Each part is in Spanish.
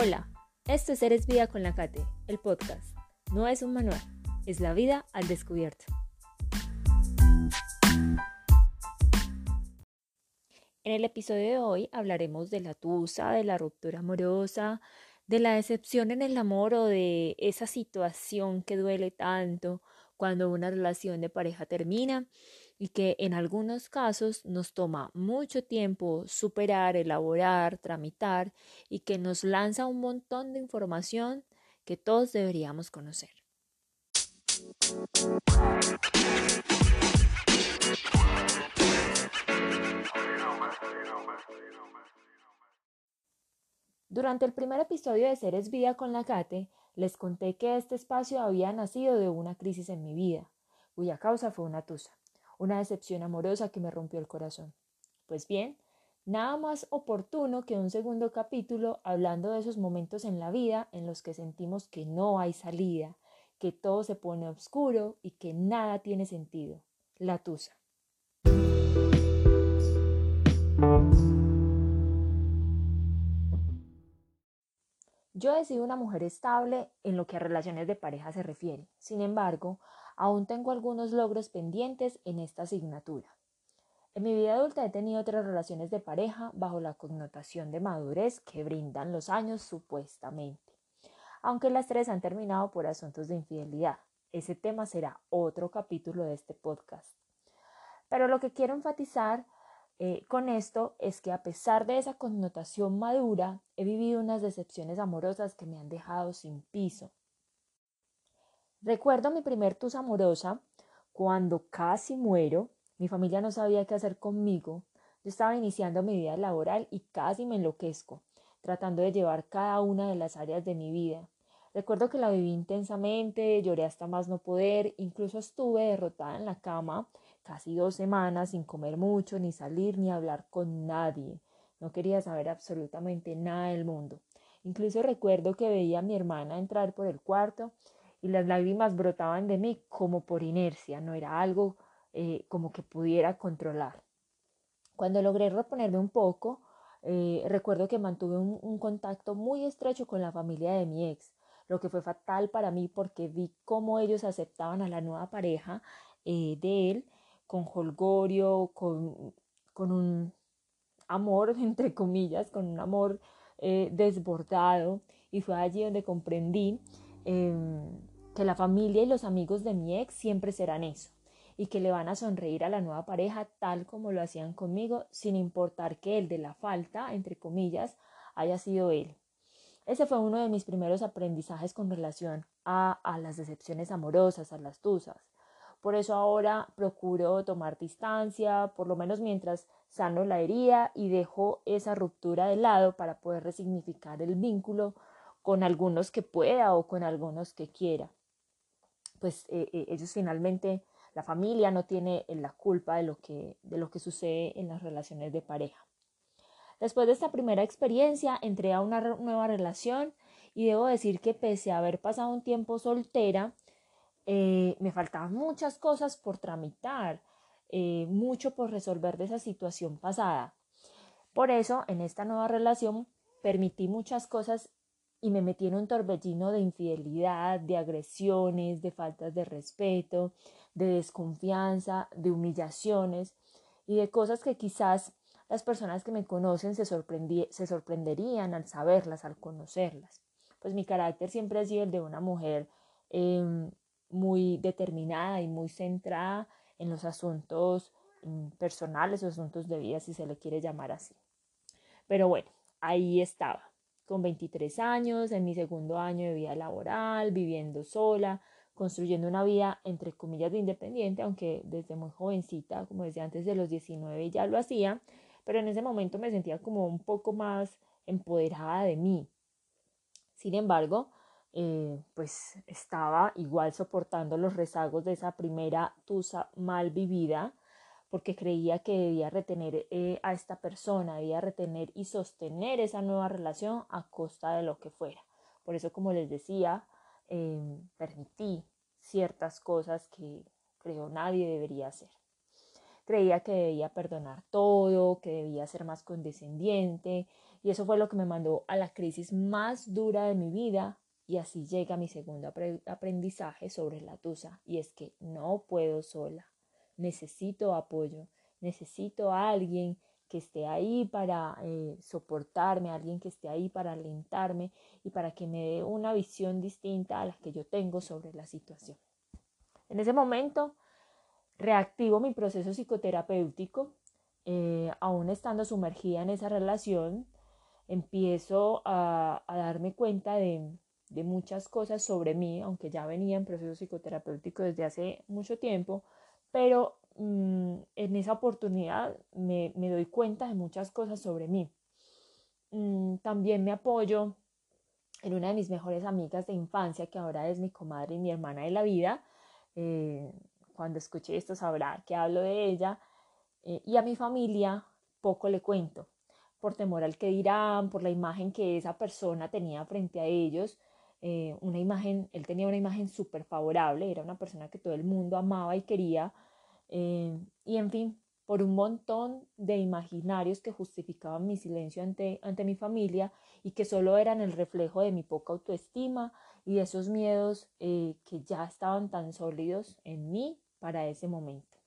Hola, esto es Eres Vida con la Cate, el podcast. No es un manual, es la vida al descubierto. En el episodio de hoy hablaremos de la tusa, de la ruptura amorosa, de la decepción en el amor o de esa situación que duele tanto cuando una relación de pareja termina y que en algunos casos nos toma mucho tiempo superar, elaborar, tramitar y que nos lanza un montón de información que todos deberíamos conocer. Durante el primer episodio de Seres Vida con la Cate, les conté que este espacio había nacido de una crisis en mi vida, cuya causa fue una tusa una decepción amorosa que me rompió el corazón. Pues bien, nada más oportuno que un segundo capítulo hablando de esos momentos en la vida en los que sentimos que no hay salida, que todo se pone oscuro y que nada tiene sentido. La tusa. Yo he sido una mujer estable en lo que a relaciones de pareja se refiere. Sin embargo, aún tengo algunos logros pendientes en esta asignatura. En mi vida adulta he tenido otras relaciones de pareja bajo la connotación de madurez que brindan los años supuestamente, aunque las tres han terminado por asuntos de infidelidad. Ese tema será otro capítulo de este podcast. Pero lo que quiero enfatizar eh, con esto es que a pesar de esa connotación madura, he vivido unas decepciones amorosas que me han dejado sin piso, Recuerdo mi primer tus amorosa, cuando casi muero, mi familia no sabía qué hacer conmigo, yo estaba iniciando mi vida laboral y casi me enloquezco, tratando de llevar cada una de las áreas de mi vida. Recuerdo que la viví intensamente, lloré hasta más no poder, incluso estuve derrotada en la cama casi dos semanas sin comer mucho, ni salir, ni hablar con nadie. No quería saber absolutamente nada del mundo. Incluso recuerdo que veía a mi hermana entrar por el cuarto y las lágrimas brotaban de mí como por inercia, no era algo eh, como que pudiera controlar. Cuando logré reponerme un poco, eh, recuerdo que mantuve un, contacto muy estrecho con la familia de mi ex, lo que fue fatal para mí porque vi cómo ellos aceptaban a la nueva pareja eh, de él con holgorio, con, con, un amor, entre comillas, con un amor desbordado. Y fue allí donde comprendí Em, que la familia y los amigos de mi ex siempre serán eso y que le van a sonreír a la nueva pareja tal como lo hacían conmigo, sin importar que el de la falta, entre comillas, haya sido él. Ese fue uno de mis primeros aprendizajes con relación a, a las decepciones amorosas, a las tusas. Por eso ahora procuro tomar distancia, por lo menos mientras sano la herida y dejo esa ruptura de lado para poder resignificar el vínculo con algunos que pueda o con algunos que quiera. Pues eh, eh, ellos finalmente, la familia no tiene eh, la culpa de lo, que, de lo que sucede en las relaciones de pareja. Después de esta primera experiencia, entré a una nueva relación y debo decir que pese a haber pasado un tiempo soltera, me faltaban muchas cosas por tramitar, mucho por resolver de esa situación pasada. Por eso, en esta nueva relación, permití muchas cosas y me metí en un torbellino de infidelidad, de agresiones, de faltas de respeto, de desconfianza, de humillaciones y de cosas que quizás las personas que me conocen se, se sorprenderían al saberlas, al conocerlas. Pues mi carácter siempre ha sido el de una mujer em, muy determinada y muy centrada en los asuntos mm, personales o asuntos de vida, si se le quiere llamar así. Pero bueno, ahí estaba con 23 años, en mi segundo año de vida laboral, viviendo sola, construyendo una vida entre comillas de independiente, aunque desde muy jovencita, como desde antes de los 19 ya lo hacía, pero en ese momento me sentía como un poco más empoderada de mí. Sin embargo, eh, pues estaba igual soportando los rezagos de esa primera tusa mal vivida, porque creía que debía retener eh, a esta persona, debía retener y sostener esa nueva relación a costa de lo que fuera. Por eso, como les decía, em, permití ciertas cosas que creo nadie debería hacer. Creía que debía perdonar todo, que debía ser más condescendiente y eso fue lo que me mandó a la crisis más dura de mi vida y así llega mi segundo aprendizaje sobre la tusa y es que no puedo sola, necesito apoyo, necesito a alguien que esté ahí para eh, soportarme, alguien que esté ahí para alentarme y para que me dé una visión distinta a la que yo tengo sobre la situación. En ese momento reactivo mi proceso psicoterapéutico, eh, aún estando sumergida en esa relación, empiezo a, darme cuenta de, muchas cosas sobre mí, aunque ya venía en proceso psicoterapéutico desde hace mucho tiempo, pero mm, en esa oportunidad me, doy cuenta de muchas cosas sobre mí. Mm, también me apoyo en una de mis mejores amigas de infancia, que ahora es mi comadre y mi hermana de la vida, eh, cuando escuche esto sabrá que hablo de ella. Eh, y a mi familia poco le cuento, por temor al que dirán, por la imagen que esa persona tenía frente a ellos. Eh, una imagen, él tenía una imagen súper favorable, era una persona que todo el mundo amaba y quería. Eh, y en fin, por un montón de imaginarios que justificaban mi silencio ante, ante mi familia y que solo eran el reflejo de mi poca autoestima y esos miedos que ya estaban tan sólidos en mí para ese momento.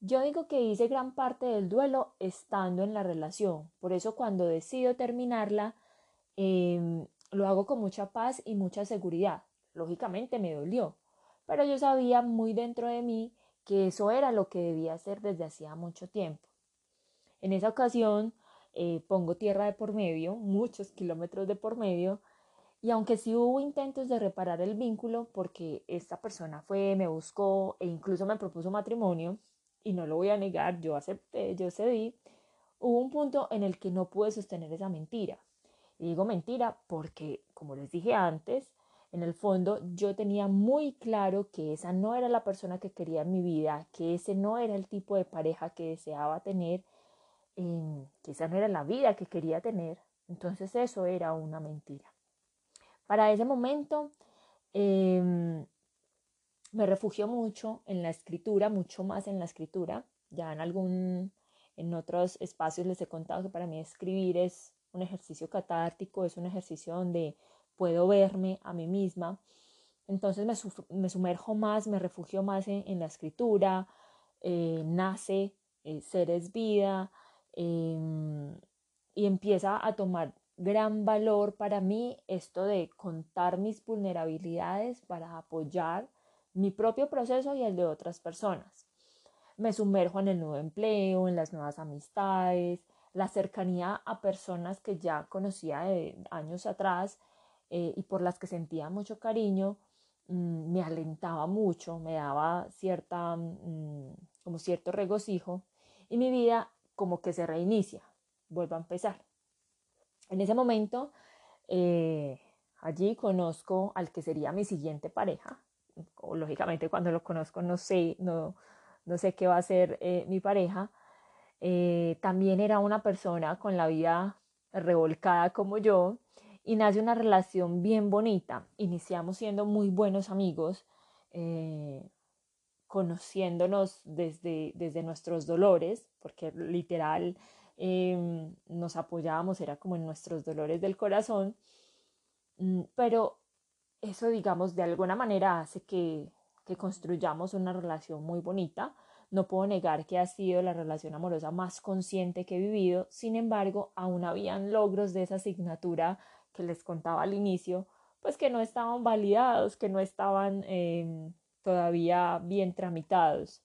Yo digo que hice gran parte del duelo estando en la relación, por eso cuando decido terminarla, em, lo hago con mucha paz y mucha seguridad. Lógicamente me dolió, pero yo sabía muy dentro de mí que eso era lo que debía hacer desde hacía mucho tiempo. En esa ocasión eh, pongo tierra de por medio, muchos kilómetros de por medio, y aunque sí hubo intentos de reparar el vínculo, porque esta persona fue, me buscó e incluso me propuso matrimonio, y no lo voy a negar, yo acepté, yo cedí, hubo un punto en el que no pude sostener esa mentira. Y digo mentira porque, como les dije antes, en el fondo yo tenía muy claro que esa no era la persona que quería en mi vida, que ese no era el tipo de pareja que deseaba tener, que esa no era la vida que quería tener. Entonces eso era una mentira. Para ese momento em, me refugio mucho en la escritura, mucho más en la escritura. Ya en algún, en otros espacios les he contado que para mí escribir es un ejercicio catártico, es un ejercicio donde puedo verme a mí misma. Entonces me, sumerjo más, me refugio más en, la escritura, eh, nace, eh, ser es vida, em, y empieza a tomar gran valor para mí esto de contar mis vulnerabilidades para apoyar mi propio proceso y el de otras personas. Me sumerjo en el nuevo empleo, en las nuevas amistades, la cercanía a personas que ya conocía de años atrás eh, y por las que sentía mucho cariño, mm, me alentaba mucho, me daba cierta, mm, como cierto regocijo y mi vida como que se reinicia, vuelvo a empezar. En ese momento, eh, allí conozco al que sería mi siguiente pareja. Lógicamente, cuando lo conozco, no sé, no, no sé qué va a ser eh, mi pareja. Eh, también era una persona con la vida revolcada como yo y nace una relación bien bonita. Iniciamos siendo muy buenos amigos, conociéndonos desde, desde nuestros dolores, porque literal Em, nos apoyábamos, era como en nuestros dolores del corazón, mm, pero eso, digamos, de alguna manera hace que, que construyamos una relación muy bonita. No puedo negar que ha sido la relación amorosa más consciente que he vivido, sin embargo, aún habían logros de esa asignatura que les contaba al inicio, pues que no estaban validados, que no estaban em, todavía bien tramitados.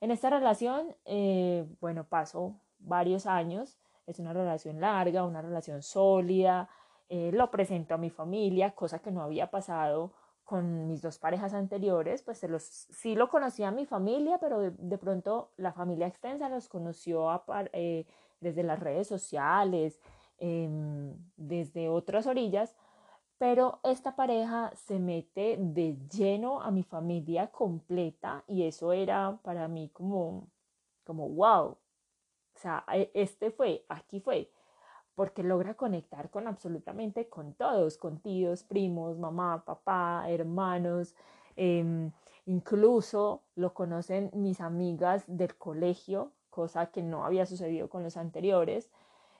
En esta relación, eh, bueno, paso varios años, es una relación larga, una relación sólida, eh, lo presento a mi familia, cosa que no había pasado con mis dos parejas anteriores, pues los, sí lo conocía mi familia, pero de, pronto la familia extensa los conoció eh, desde las redes sociales, em, desde otras orillas, pero esta pareja se mete de lleno a mi familia completa y eso era para mí como, como wow, o sea, e, este fue, aquí fue, porque logra conectar con absolutamente con todos, con tíos, primos, mamá, papá, hermanos. Em, incluso lo conocen mis amigas del colegio, cosa que no había sucedido con los anteriores.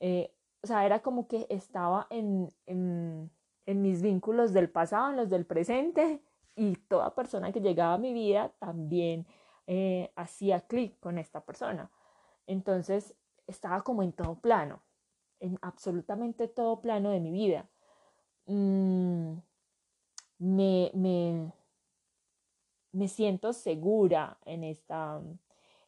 Eh, o sea, era como que estaba en, en, en mis vínculos del pasado, en los del presente, y toda persona que llegaba a mi vida también eh, hacía clic con esta persona. Entonces, estaba como en todo plano, en absolutamente todo plano de mi vida. Mm, me, me, me, siento segura en esta,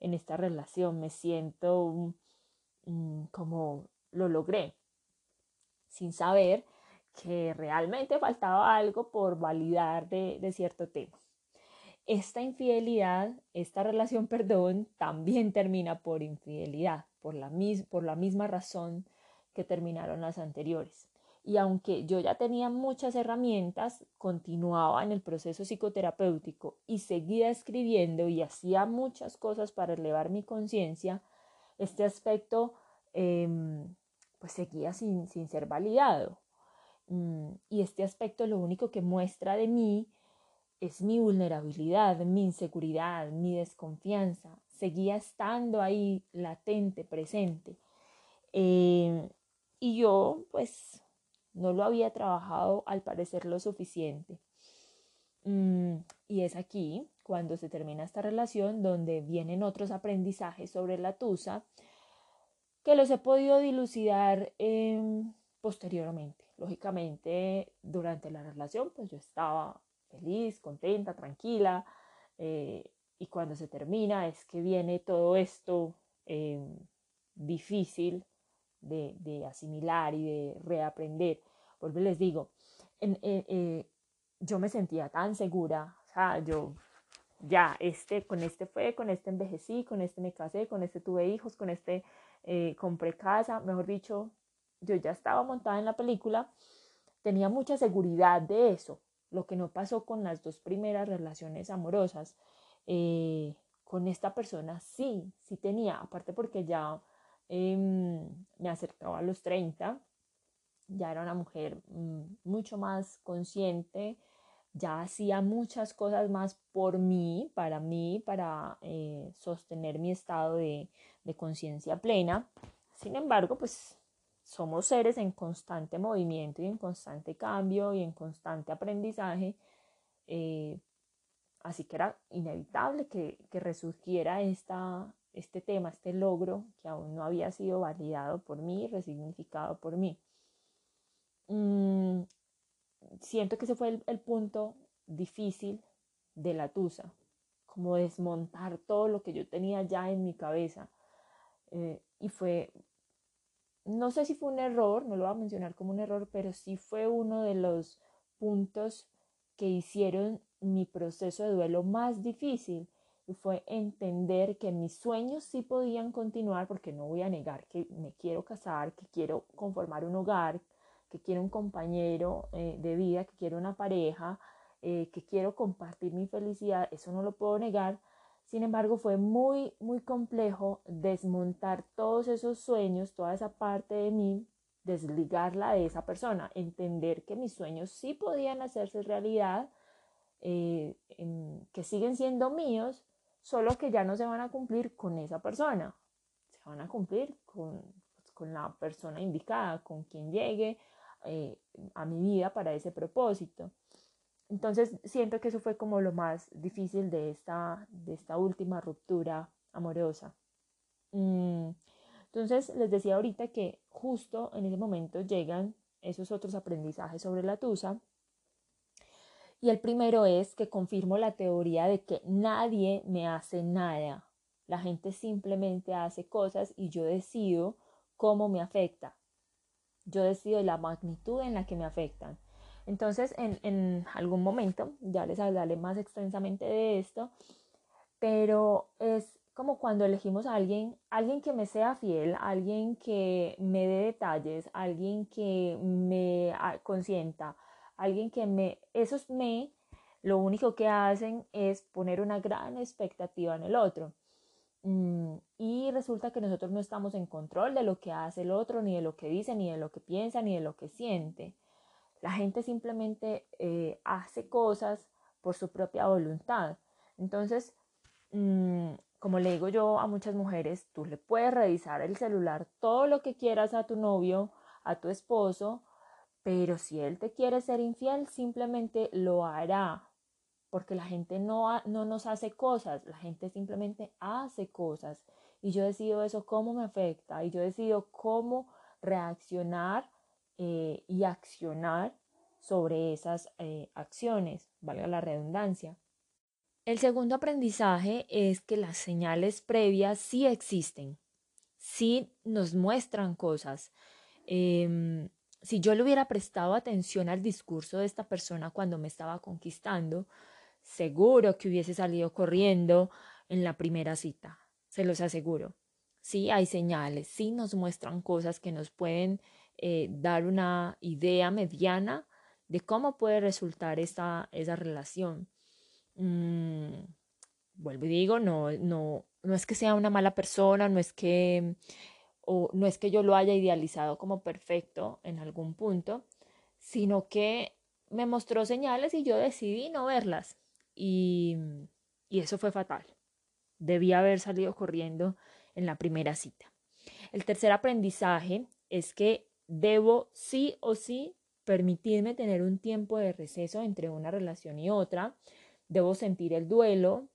en esta relación, me siento mm, como lo logré, sin saber que realmente faltaba algo por validar de, de cierto tema. Esta infidelidad, esta relación, perdón, también termina por infidelidad, por la, por la misma razón que terminaron las anteriores. Y aunque yo ya tenía muchas herramientas, continuaba en el proceso psicoterapéutico y seguía escribiendo y hacía muchas cosas para elevar mi conciencia, este aspecto em, pues seguía sin, sin ser validado. Mm, y este aspecto lo único que muestra de mí es mi vulnerabilidad, mi inseguridad, mi desconfianza. Seguía estando ahí latente, presente. Eh, y yo pues no lo había trabajado al parecer lo suficiente. Mm, y es aquí, cuando se termina esta relación, donde vienen otros aprendizajes sobre la tusa, que los he podido dilucidar em, posteriormente. Lógicamente, durante la relación, pues yo estaba feliz, contenta, tranquila, eh, y cuando se termina es que viene todo esto em, difícil de, asimilar y de reaprender. Vuelvo les digo, en, eh, yo me sentía tan segura, o sea, yo ya, este, con este fue, con este envejecí, con este me casé, con este tuve hijos, con este eh, compré casa, mejor dicho, yo ya estaba montada en la película, tenía mucha seguridad de eso, lo que no pasó con las dos primeras relaciones amorosas. Eh, con esta persona sí, sí tenía, aparte porque ya Em, me acercaba a los 30, ya era una mujer mm, mucho más consciente, ya hacía muchas cosas más por mí, para mí, para eh, sostener mi estado de, conciencia plena. Sin embargo, pues somos seres en constante movimiento y en constante cambio y en constante aprendizaje. Eh, así que era inevitable que, que resurgiera esta, este tema, este logro que aún no había sido validado por mí, resignificado por mí. Mm, siento que ese fue el, punto difícil de la tusa, como desmontar todo lo que yo tenía ya en mi cabeza. Eh, y fue, no sé si fue un error, no lo voy a mencionar como un error, pero sí fue uno de los puntos que hicieron mi proceso de duelo más difícil y fue entender que mis sueños sí podían continuar porque no voy a negar que me quiero casar, que quiero conformar un hogar, que quiero un compañero eh, de vida, que quiero una pareja, eh, que quiero compartir mi felicidad, eso no lo puedo negar. Sin embargo, fue muy, muy complejo desmontar todos esos sueños, toda esa parte de mí, desligarla de esa persona, entender que mis sueños sí podían hacerse realidad, eh, que siguen siendo míos, solo que ya no se van a cumplir con esa persona, se van a cumplir con, pues, con la persona indicada, con quien llegue eh, a mi vida para ese propósito. Entonces siento que eso fue como lo más difícil de esta, de esta última ruptura amorosa. Mm, entonces les decía ahorita que justo en ese momento llegan esos otros aprendizajes sobre la tusa y el primero es que confirmo la teoría de que nadie me hace nada. La gente simplemente hace cosas y yo decido cómo me afecta. Yo decido la magnitud en la que me afectan. Entonces, en, en algún momento, ya les hablaré más extensamente de esto, pero es como cuando elegimos a alguien, alguien que me sea fiel, alguien que me dé detalles, alguien que me consienta, alguien que me, esos me, lo único que hacen es poner una gran expectativa en el otro. Mm, y resulta que nosotros no estamos en control de lo que hace el otro, ni de lo que dice, ni de lo que piensa, ni de lo que siente. La gente simplemente eh, hace cosas por su propia voluntad. Entonces, mm, como le digo yo a muchas mujeres, tú le puedes revisar el celular todo lo que quieras a tu novio, a tu esposo, pero si él te quiere ser infiel, simplemente lo hará, porque la gente no, no nos hace cosas, la gente simplemente hace cosas. Y yo decido eso cómo me afecta, y yo decido cómo reaccionar eh, y accionar sobre esas eh, acciones, valga la redundancia. El segundo aprendizaje es que las señales previas sí existen, sí nos muestran cosas. Em, si yo le hubiera prestado atención al discurso de esta persona cuando me estaba conquistando, seguro que hubiese salido corriendo en la primera cita, se los aseguro. Sí, hay señales, sí nos muestran cosas que nos pueden eh, dar una idea mediana de cómo puede resultar esta, esa relación. Mm, vuelvo y digo, no, no, no es que sea una mala persona, no es que, o no es que yo lo haya idealizado como perfecto en algún punto, sino que me mostró señales y yo decidí no verlas. Y, y eso fue fatal. Debía haber salido corriendo en la primera cita. El tercer aprendizaje es que debo sí o sí permitirme tener un tiempo de receso entre una relación y otra Debo sentir el duelo,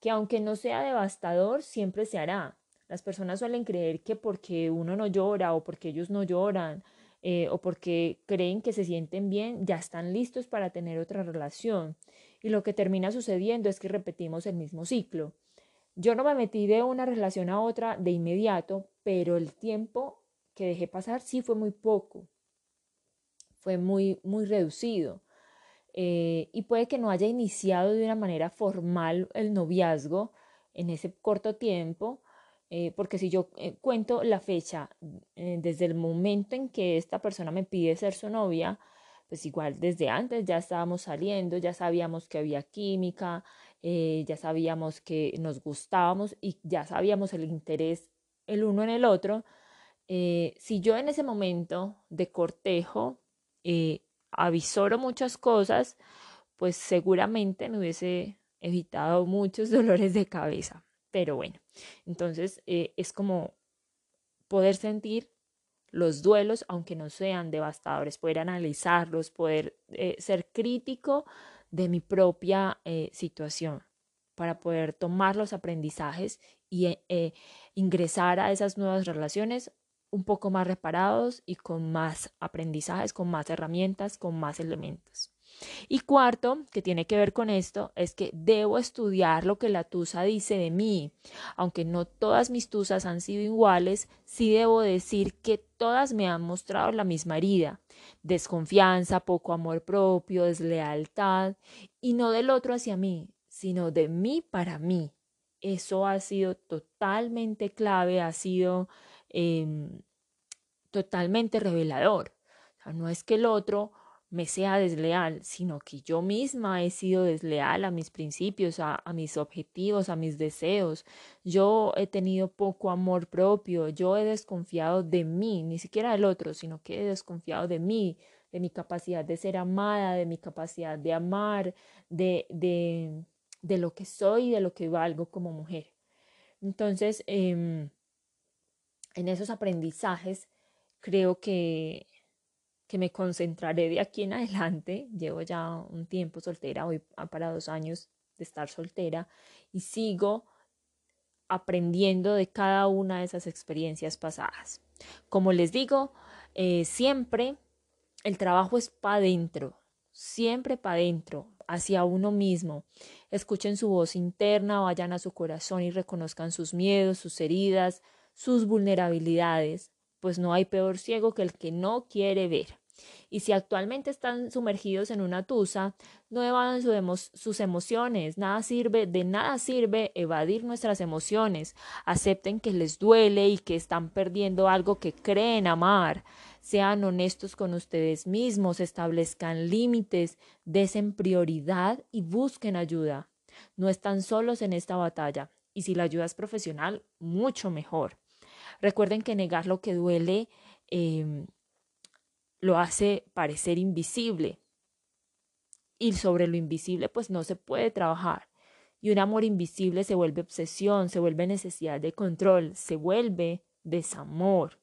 que aunque no sea devastador, siempre se hará. Las personas suelen creer que porque uno no llora o porque ellos no lloran eh, o porque creen que se sienten bien, ya están listos para tener otra relación. Y lo que termina sucediendo es que repetimos el mismo ciclo. Yo no me metí de una relación a otra de inmediato, pero el tiempo que dejé pasar sí fue muy poco. Fue muy, muy reducido. Eh, y puede que no haya iniciado de una manera formal el noviazgo en ese corto tiempo, eh, porque si yo eh, cuento la fecha desde el momento en que esta persona me pide ser su novia, pues igual desde antes ya estábamos saliendo, ya sabíamos que había química, ya sabíamos que nos gustábamos y ya sabíamos el interés el uno en el otro. si yo en ese momento de cortejo avisoro muchas cosas, pues seguramente me hubiese evitado muchos dolores de cabeza. Pero bueno, entonces eh, es como poder sentir los duelos, aunque no sean devastadores, poder analizarlos, poder eh, ser crítico de mi propia eh, situación para poder tomar los aprendizajes y ingresar a esas nuevas relaciones un poco más reparados y con más aprendizajes, con más herramientas, con más elementos. Y cuarto, que tiene que ver con esto, es que debo estudiar lo que la tusa dice de mí. Aunque no todas mis tusas han sido iguales, sí debo decir que todas me han mostrado la misma herida. Desconfianza, poco amor propio, deslealtad, y no del otro hacia mí, sino de mí para mí. Eso ha sido totalmente clave, ha sido Em, totalmente revelador. no es que el otro me sea desleal, sino que yo misma he sido desleal a mis principios, a, mis objetivos, a mis deseos. Yo he tenido poco amor propio, yo he desconfiado de mí, ni siquiera del otro, sino que he desconfiado de mí, de mi capacidad de ser amada, de mi capacidad de amar, de, de, de lo que soy de lo que valgo como mujer. Entonces, eh, en esos aprendizajes creo que, que me concentraré de aquí en adelante. Llevo ya un tiempo soltera, voy para dos años de estar soltera y sigo aprendiendo de cada una de esas experiencias pasadas. Como les digo, eh, siempre el trabajo es para adentro, siempre para adentro, hacia uno mismo. Escuchen su voz interna, vayan a su corazón y reconozcan sus miedos, sus heridas, sus vulnerabilidades, pues no hay peor ciego que el que no quiere ver. Y si actualmente están sumergidos en una tusa, no evadan sus emociones. Nada sirve, de nada sirve evadir nuestras emociones. Acepten que les duele y que están perdiendo algo que creen amar. Sean honestos con ustedes mismos, establezcan límites, desen prioridad y busquen ayuda. No están solos en esta batalla. Y si la ayuda es profesional, mucho mejor. Recuerden que negar lo que duele em, lo hace parecer invisible. Y sobre lo invisible pues no se puede trabajar. Y un amor invisible se vuelve obsesión, se vuelve necesidad de control, se vuelve desamor.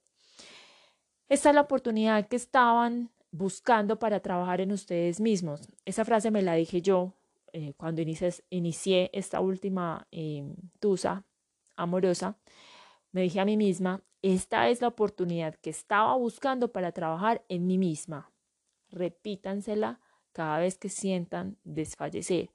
Esta es la oportunidad que estaban buscando para trabajar en ustedes mismos. Esa frase me la dije yo eh, cuando inicié, esta última eh, tusa amorosa. Me dije a mí misma, esta es la oportunidad que estaba buscando para trabajar en mí misma. Repítansela cada vez que sientan desfallecer,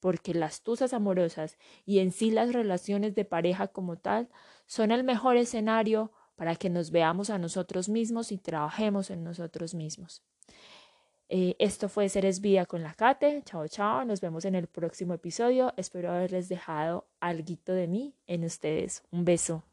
porque las tusas amorosas y en sí las relaciones de pareja como tal son el mejor escenario para que nos veamos a nosotros mismos y trabajemos en nosotros mismos. Eh, esto fue Seres Vida con la Cate. Chao, chao. Nos vemos en el próximo episodio. Espero haberles dejado algo de mí en ustedes. Un beso.